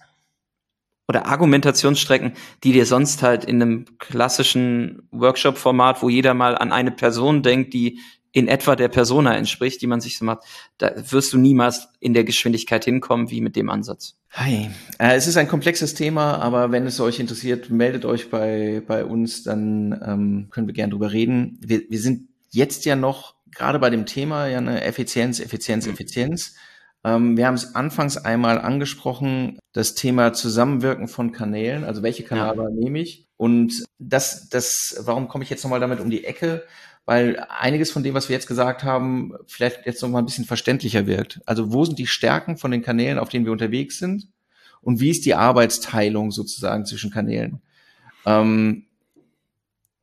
oder Argumentationsstrecken, die dir sonst halt in einem klassischen Workshop-Format, wo jeder mal an eine Person denkt, die in etwa der Persona entspricht, die man sich so macht, da wirst du niemals in der Geschwindigkeit hinkommen wie mit dem Ansatz. Hi. Äh, es ist ein komplexes Thema, aber wenn es euch interessiert, meldet euch bei, bei uns, dann ähm, können wir gern drüber reden. Wir, wir sind jetzt ja noch gerade bei dem Thema ja eine Effizienz, Effizienz, Effizienz. Ähm, wir haben es anfangs einmal angesprochen, das Thema Zusammenwirken von Kanälen, also welche Kanäle ja. nehme ich? Und das, das, warum komme ich jetzt nochmal damit um die Ecke? Weil einiges von dem, was wir jetzt gesagt haben, vielleicht jetzt nochmal ein bisschen verständlicher wirkt. Also wo sind die Stärken von den Kanälen, auf denen wir unterwegs sind? Und wie ist die Arbeitsteilung sozusagen zwischen Kanälen? Ähm,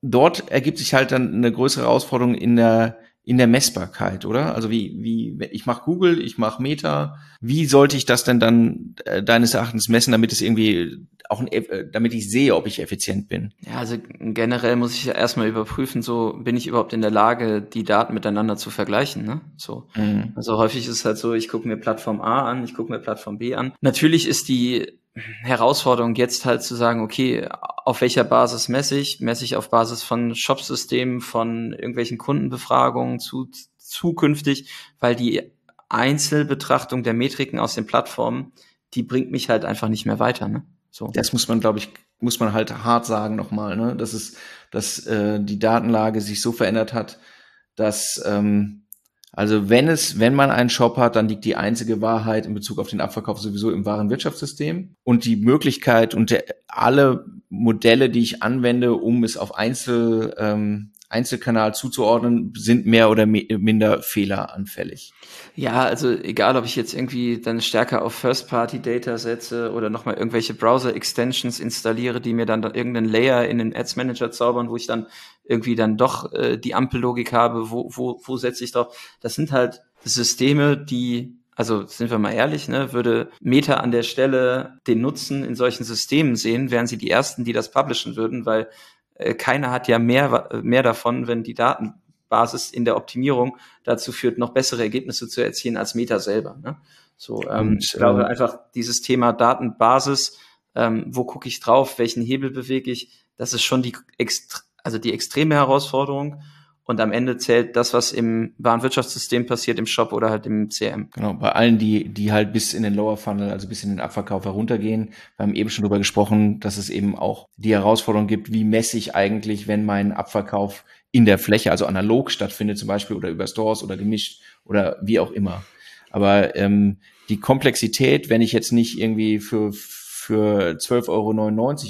dort ergibt sich halt dann eine größere Herausforderung in der in der Messbarkeit, oder? Also wie, wie, ich mache Google, ich mache Meta. Wie sollte ich das denn dann äh, deines Erachtens messen, damit es irgendwie auch, ein, äh, damit ich sehe, ob ich effizient bin? Ja, also generell muss ich ja erstmal überprüfen, so bin ich überhaupt in der Lage, die Daten miteinander zu vergleichen, ne? So. Mhm. Also häufig ist es halt so, ich gucke mir Plattform A an, ich gucke mir Plattform B an. Natürlich ist die Herausforderung jetzt halt zu sagen, okay, auf welcher Basis messe ich? Messe ich auf Basis von Shopsystemen, von irgendwelchen Kundenbefragungen zu, zukünftig, weil die Einzelbetrachtung der Metriken aus den Plattformen, die bringt mich halt einfach nicht mehr weiter. Ne? So. Das muss man, glaube ich, muss man halt hart sagen nochmal, ne? dass es, dass äh, die Datenlage sich so verändert hat, dass ähm, also wenn es, wenn man einen Shop hat, dann liegt die einzige Wahrheit in Bezug auf den Abverkauf sowieso im wahren Wirtschaftssystem und die Möglichkeit und der, alle Modelle, die ich anwende, um es auf Einzel ähm, Einzelkanal zuzuordnen, sind mehr oder minder fehleranfällig. Ja, also egal, ob ich jetzt irgendwie dann stärker auf First-Party-Data setze oder nochmal irgendwelche Browser-Extensions installiere, die mir dann, irgendeinen Layer in den Ads-Manager zaubern, wo ich dann irgendwie dann doch äh, die Ampellogik habe, wo, wo, wo setze ich drauf. Das sind halt Systeme, die also sind wir mal ehrlich, ne, würde Meta an der Stelle den Nutzen in solchen Systemen sehen, wären sie die ersten, die das publishen würden, weil äh, keiner hat ja mehr, mehr davon, wenn die Datenbasis in der Optimierung dazu führt, noch bessere Ergebnisse zu erzielen als Meta selber. Ne? So, ähm, ich glaube äh, einfach, dieses Thema Datenbasis, ähm, wo gucke ich drauf, welchen Hebel bewege ich, das ist schon die, also die extreme Herausforderung. Und am Ende zählt das, was im Warenwirtschaftssystem passiert, im Shop oder halt im CM. Genau, bei allen, die, die halt bis in den Lower Funnel, also bis in den Abverkauf heruntergehen. Wir haben eben schon darüber gesprochen, dass es eben auch die Herausforderung gibt, wie messe ich eigentlich, wenn mein Abverkauf in der Fläche, also analog stattfindet zum Beispiel oder über Stores oder gemischt oder wie auch immer. Aber ähm, die Komplexität, wenn ich jetzt nicht irgendwie für, für 12,99 Euro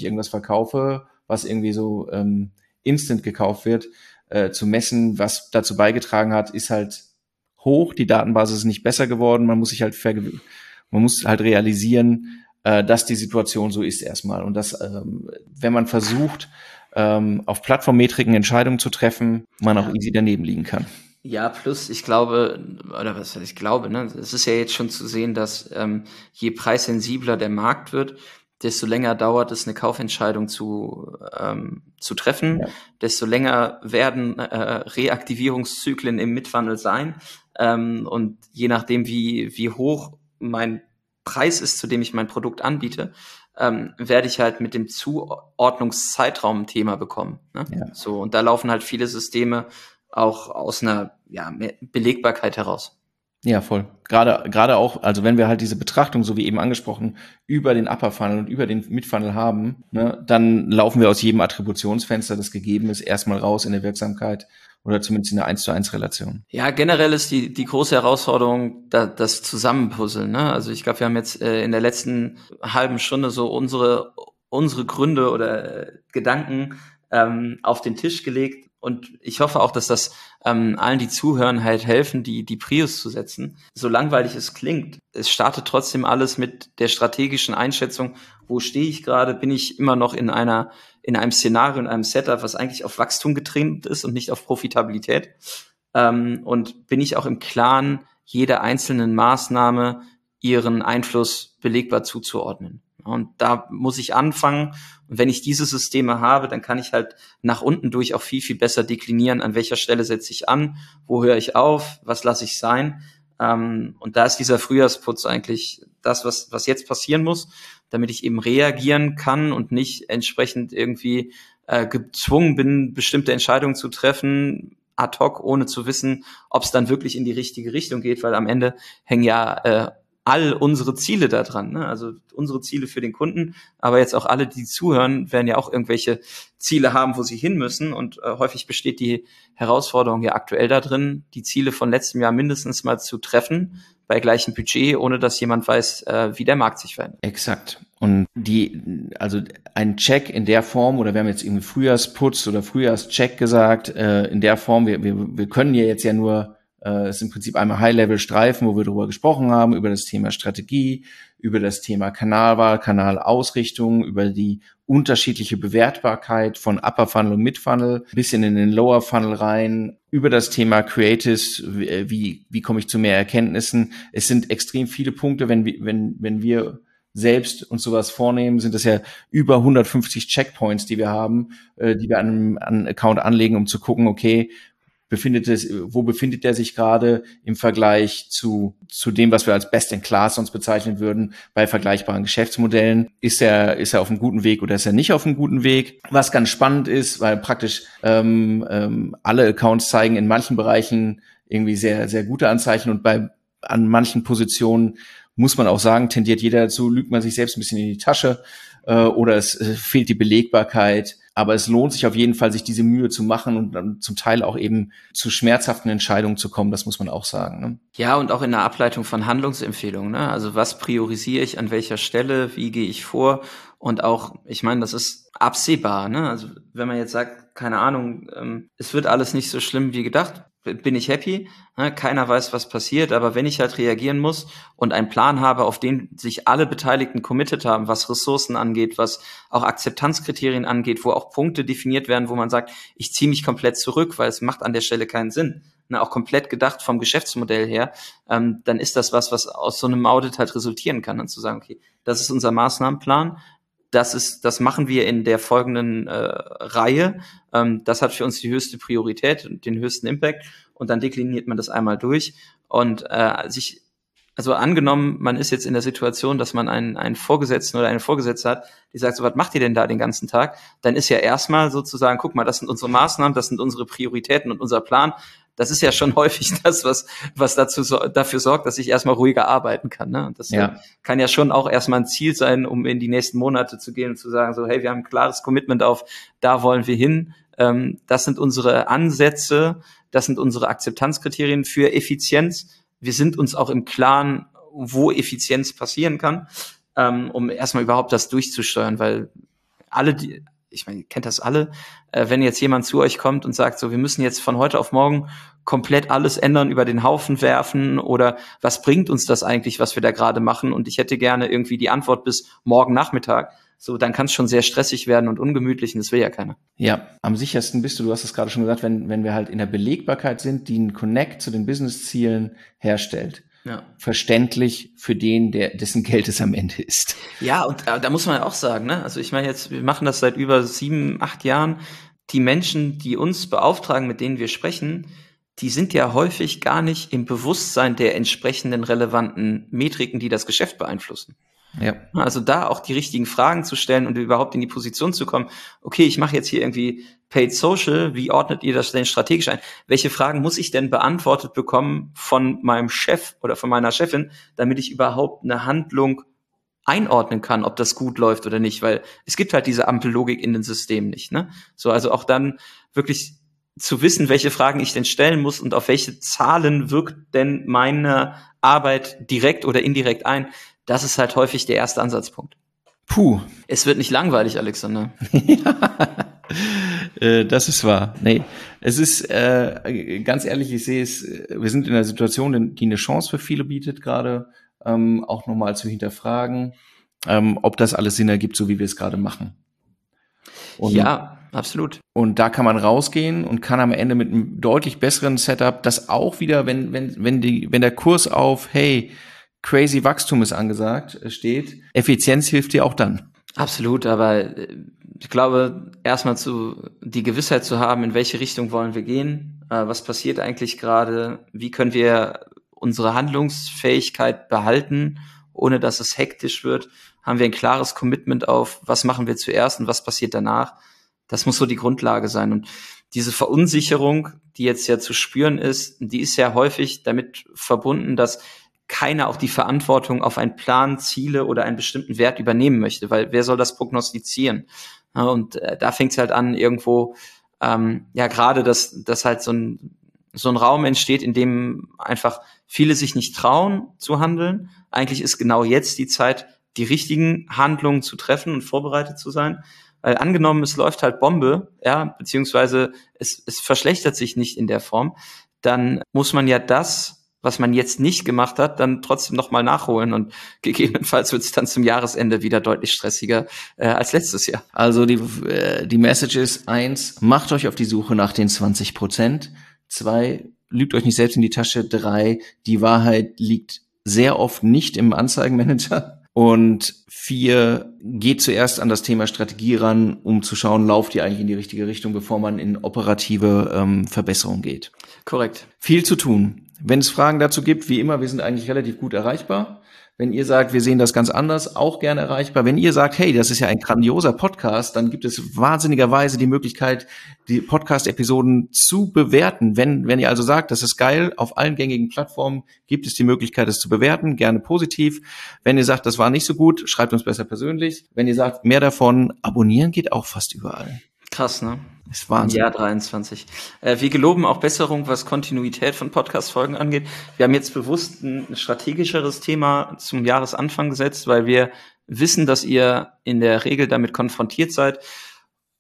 irgendwas verkaufe, was irgendwie so ähm, instant gekauft wird, äh, zu messen, was dazu beigetragen hat, ist halt hoch. Die Datenbasis ist nicht besser geworden. Man muss sich halt man muss halt realisieren, äh, dass die Situation so ist erstmal und dass, ähm, wenn man versucht, ähm, auf Plattformmetriken Entscheidungen zu treffen, man auch easy daneben liegen kann. Ja, plus ich glaube, oder was ich glaube, ne, es ist ja jetzt schon zu sehen, dass ähm, je preissensibler der Markt wird, desto länger dauert es, eine Kaufentscheidung zu, ähm, zu treffen, ja. desto länger werden äh, Reaktivierungszyklen im Mitwandel sein. Ähm, und je nachdem, wie, wie hoch mein Preis ist, zu dem ich mein Produkt anbiete, ähm, werde ich halt mit dem Zuordnungszeitraum ein Thema bekommen. Ne? Ja. So, und da laufen halt viele Systeme auch aus einer ja, Belegbarkeit heraus. Ja, voll. Gerade, gerade auch, also wenn wir halt diese Betrachtung, so wie eben angesprochen, über den Upper Funnel und über den Mid Funnel haben, ne, dann laufen wir aus jedem Attributionsfenster, das gegeben ist, erstmal raus in der Wirksamkeit oder zumindest in der 1 zu 1 Relation. Ja, generell ist die, die große Herausforderung da, das Zusammenpuzzeln. Ne? Also ich glaube, wir haben jetzt äh, in der letzten halben Stunde so unsere, unsere Gründe oder äh, Gedanken ähm, auf den Tisch gelegt, und ich hoffe auch, dass das ähm, allen, die zuhören, halt helfen, die, die Prius zu setzen. So langweilig es klingt, es startet trotzdem alles mit der strategischen Einschätzung, wo stehe ich gerade, bin ich immer noch in einer, in einem Szenario, in einem Setup, was eigentlich auf Wachstum getrimmt ist und nicht auf Profitabilität. Ähm, und bin ich auch im Klaren, jeder einzelnen Maßnahme ihren Einfluss belegbar zuzuordnen. Und da muss ich anfangen. Und wenn ich diese Systeme habe, dann kann ich halt nach unten durch auch viel, viel besser deklinieren, an welcher Stelle setze ich an, wo höre ich auf, was lasse ich sein. Ähm, und da ist dieser Frühjahrsputz eigentlich das, was, was jetzt passieren muss, damit ich eben reagieren kann und nicht entsprechend irgendwie äh, gezwungen bin, bestimmte Entscheidungen zu treffen, ad hoc, ohne zu wissen, ob es dann wirklich in die richtige Richtung geht, weil am Ende hängen ja äh, all unsere Ziele da dran. Ne? Also unsere Ziele für den Kunden, aber jetzt auch alle, die zuhören, werden ja auch irgendwelche Ziele haben, wo sie hin müssen. Und äh, häufig besteht die Herausforderung ja aktuell da drin, die Ziele von letztem Jahr mindestens mal zu treffen bei gleichem Budget, ohne dass jemand weiß, äh, wie der Markt sich verändert. Exakt. Und die, also ein Check in der Form, oder wir haben jetzt irgendwie Frühjahrsputz oder Frühjahrscheck gesagt, äh, in der Form, wir, wir, wir können ja jetzt ja nur äh, ist im Prinzip einmal High-Level-Streifen, wo wir darüber gesprochen haben, über das Thema Strategie, über das Thema Kanalwahl, Kanalausrichtung, über die unterschiedliche Bewertbarkeit von Upper Funnel und Mid Funnel, bisschen in den Lower Funnel rein, über das Thema Creatives, wie, wie, wie komme ich zu mehr Erkenntnissen. Es sind extrem viele Punkte, wenn, wenn, wenn wir selbst uns sowas vornehmen, sind das ja über 150 Checkpoints, die wir haben, äh, die wir an an einem Account anlegen, um zu gucken, okay, befindet es, wo befindet er sich gerade im Vergleich zu, zu dem, was wir als Best in Class sonst bezeichnen würden, bei vergleichbaren Geschäftsmodellen? Ist er, ist er auf einem guten Weg oder ist er nicht auf einem guten Weg? Was ganz spannend ist, weil praktisch ähm, ähm, alle Accounts zeigen in manchen Bereichen irgendwie sehr, sehr gute Anzeichen und bei an manchen Positionen muss man auch sagen, tendiert jeder dazu, lügt man sich selbst ein bisschen in die Tasche äh, oder es äh, fehlt die Belegbarkeit aber es lohnt sich auf jeden Fall, sich diese Mühe zu machen und dann zum Teil auch eben zu schmerzhaften Entscheidungen zu kommen. Das muss man auch sagen. Ne? Ja, und auch in der Ableitung von Handlungsempfehlungen. Ne? Also was priorisiere ich an welcher Stelle? Wie gehe ich vor? Und auch, ich meine, das ist absehbar. Ne? Also wenn man jetzt sagt, keine Ahnung, ähm, es wird alles nicht so schlimm wie gedacht, bin ich happy. Ne? Keiner weiß, was passiert, aber wenn ich halt reagieren muss und einen Plan habe, auf den sich alle Beteiligten committed haben, was Ressourcen angeht, was auch Akzeptanzkriterien angeht, wo auch Punkte definiert werden, wo man sagt, ich ziehe mich komplett zurück, weil es macht an der Stelle keinen Sinn. Ne? Auch komplett gedacht vom Geschäftsmodell her, ähm, dann ist das was, was aus so einem Audit halt resultieren kann, dann zu sagen, okay, das ist unser Maßnahmenplan, das ist, das machen wir in der folgenden äh, Reihe. Ähm, das hat für uns die höchste Priorität und den höchsten Impact. Und dann dekliniert man das einmal durch und äh, sich also angenommen, man ist jetzt in der Situation, dass man einen, einen Vorgesetzten oder eine Vorgesetzte hat, die sagt, so was macht ihr denn da den ganzen Tag? Dann ist ja erstmal sozusagen, guck mal, das sind unsere Maßnahmen, das sind unsere Prioritäten und unser Plan das ist ja schon <laughs> häufig das, was, was dazu, dafür sorgt, dass ich erstmal ruhiger arbeiten kann. Ne? Und das ja. kann ja schon auch erstmal ein Ziel sein, um in die nächsten Monate zu gehen und zu sagen, so, hey, wir haben ein klares Commitment auf, da wollen wir hin. Ähm, das sind unsere Ansätze, das sind unsere Akzeptanzkriterien für Effizienz. Wir sind uns auch im Klaren, wo Effizienz passieren kann, ähm, um erstmal überhaupt das durchzusteuern, weil alle, die, ich meine, ihr kennt das alle, äh, wenn jetzt jemand zu euch kommt und sagt, so, wir müssen jetzt von heute auf morgen komplett alles ändern, über den Haufen werfen oder was bringt uns das eigentlich, was wir da gerade machen? Und ich hätte gerne irgendwie die Antwort bis morgen Nachmittag, so, dann kann es schon sehr stressig werden und ungemütlich und das will ja keiner. Ja, am sichersten bist du, du hast es gerade schon gesagt, wenn, wenn wir halt in der Belegbarkeit sind, die einen Connect zu den Business-Zielen herstellt ja. verständlich für den, der dessen Geld es am Ende ist. Ja, und äh, da muss man auch sagen, ne? Also ich meine jetzt, wir machen das seit über sieben, acht Jahren. Die Menschen, die uns beauftragen, mit denen wir sprechen, die sind ja häufig gar nicht im Bewusstsein der entsprechenden relevanten Metriken, die das Geschäft beeinflussen. Ja. Also da auch die richtigen Fragen zu stellen und überhaupt in die Position zu kommen, okay, ich mache jetzt hier irgendwie Paid Social, wie ordnet ihr das denn strategisch ein? Welche Fragen muss ich denn beantwortet bekommen von meinem Chef oder von meiner Chefin, damit ich überhaupt eine Handlung einordnen kann, ob das gut läuft oder nicht, weil es gibt halt diese Ampellogik in den Systemen nicht. Ne? So, also auch dann wirklich zu wissen, welche Fragen ich denn stellen muss und auf welche Zahlen wirkt denn meine Arbeit direkt oder indirekt ein, das ist halt häufig der erste Ansatzpunkt. Puh. Es wird nicht langweilig, Alexander. <laughs> Äh, das ist wahr. Nee, es ist äh, ganz ehrlich, ich sehe es, wir sind in einer Situation, die eine Chance für viele bietet, gerade ähm, auch nochmal zu hinterfragen, ähm, ob das alles Sinn ergibt, so wie wir es gerade machen. Und, ja, absolut. Und da kann man rausgehen und kann am Ende mit einem deutlich besseren Setup, das auch wieder, wenn, wenn, wenn die, wenn der Kurs auf, hey, crazy Wachstum ist angesagt, steht, Effizienz hilft dir auch dann. Absolut, aber äh, ich glaube, erstmal zu die Gewissheit zu haben, in welche Richtung wollen wir gehen, äh, was passiert eigentlich gerade, wie können wir unsere Handlungsfähigkeit behalten, ohne dass es hektisch wird, haben wir ein klares Commitment auf, was machen wir zuerst und was passiert danach. Das muss so die Grundlage sein. Und diese Verunsicherung, die jetzt ja zu spüren ist, die ist ja häufig damit verbunden, dass keiner auch die Verantwortung auf einen Plan, Ziele oder einen bestimmten Wert übernehmen möchte, weil wer soll das prognostizieren? und äh, da fängt es halt an, irgendwo, ähm, ja, gerade, dass, dass halt so ein, so ein Raum entsteht, in dem einfach viele sich nicht trauen zu handeln. Eigentlich ist genau jetzt die Zeit, die richtigen Handlungen zu treffen und vorbereitet zu sein. Weil angenommen, es läuft halt Bombe, ja, beziehungsweise es, es verschlechtert sich nicht in der Form, dann muss man ja das was man jetzt nicht gemacht hat, dann trotzdem nochmal nachholen und <laughs> gegebenenfalls wird es dann zum Jahresende wieder deutlich stressiger äh, als letztes Jahr. Also die, äh, die Message ist eins, macht euch auf die Suche nach den 20 Prozent. Zwei, lügt euch nicht selbst in die Tasche. Drei, die Wahrheit liegt sehr oft nicht im Anzeigenmanager. Und vier, geht zuerst an das Thema Strategie ran, um zu schauen, lauft ihr eigentlich in die richtige Richtung, bevor man in operative ähm, Verbesserung geht. Korrekt. Viel zu tun. Wenn es Fragen dazu gibt, wie immer, wir sind eigentlich relativ gut erreichbar. Wenn ihr sagt, wir sehen das ganz anders, auch gerne erreichbar. Wenn ihr sagt, hey, das ist ja ein grandioser Podcast, dann gibt es wahnsinnigerweise die Möglichkeit, die Podcast-Episoden zu bewerten. Wenn, wenn ihr also sagt, das ist geil, auf allen gängigen Plattformen gibt es die Möglichkeit, es zu bewerten, gerne positiv. Wenn ihr sagt, das war nicht so gut, schreibt uns besser persönlich. Wenn ihr sagt, mehr davon, abonnieren geht auch fast überall. Krass, ne? Ist Wahnsinn. Jahr 23. Äh, wir geloben auch Besserung, was Kontinuität von Podcast-Folgen angeht. Wir haben jetzt bewusst ein strategischeres Thema zum Jahresanfang gesetzt, weil wir wissen, dass ihr in der Regel damit konfrontiert seid.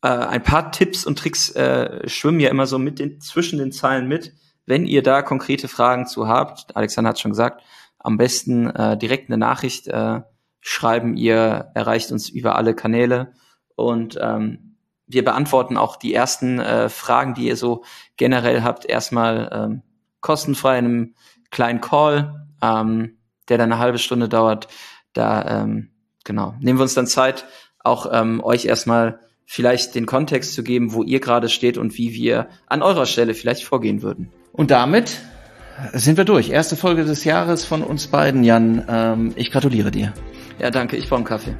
Äh, ein paar Tipps und Tricks äh, schwimmen ja immer so mit den, zwischen den Zeilen mit. Wenn ihr da konkrete Fragen zu habt, Alexander hat schon gesagt, am besten äh, direkt eine Nachricht äh, schreiben. Ihr erreicht uns über alle Kanäle und ähm, wir beantworten auch die ersten äh, Fragen, die ihr so generell habt, erstmal ähm, kostenfrei in einem kleinen Call, ähm, der dann eine halbe Stunde dauert. Da ähm, genau nehmen wir uns dann Zeit, auch ähm, euch erstmal vielleicht den Kontext zu geben, wo ihr gerade steht und wie wir an eurer Stelle vielleicht vorgehen würden. Und damit sind wir durch. Erste Folge des Jahres von uns beiden, Jan. Ähm, ich gratuliere dir. Ja, danke. Ich brauche einen Kaffee.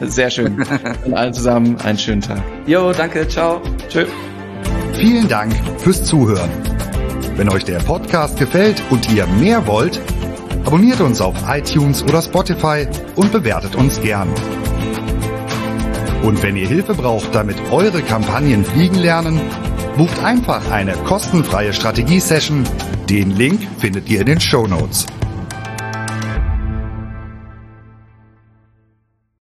<laughs> Sehr schön. Und allen zusammen einen schönen Tag. Jo, danke. Ciao. Tschö. Vielen Dank fürs Zuhören. Wenn euch der Podcast gefällt und ihr mehr wollt, abonniert uns auf iTunes oder Spotify und bewertet uns gern. Und wenn ihr Hilfe braucht, damit eure Kampagnen fliegen lernen, bucht einfach eine kostenfreie Strategie-Session. Den Link findet ihr in den Show Notes.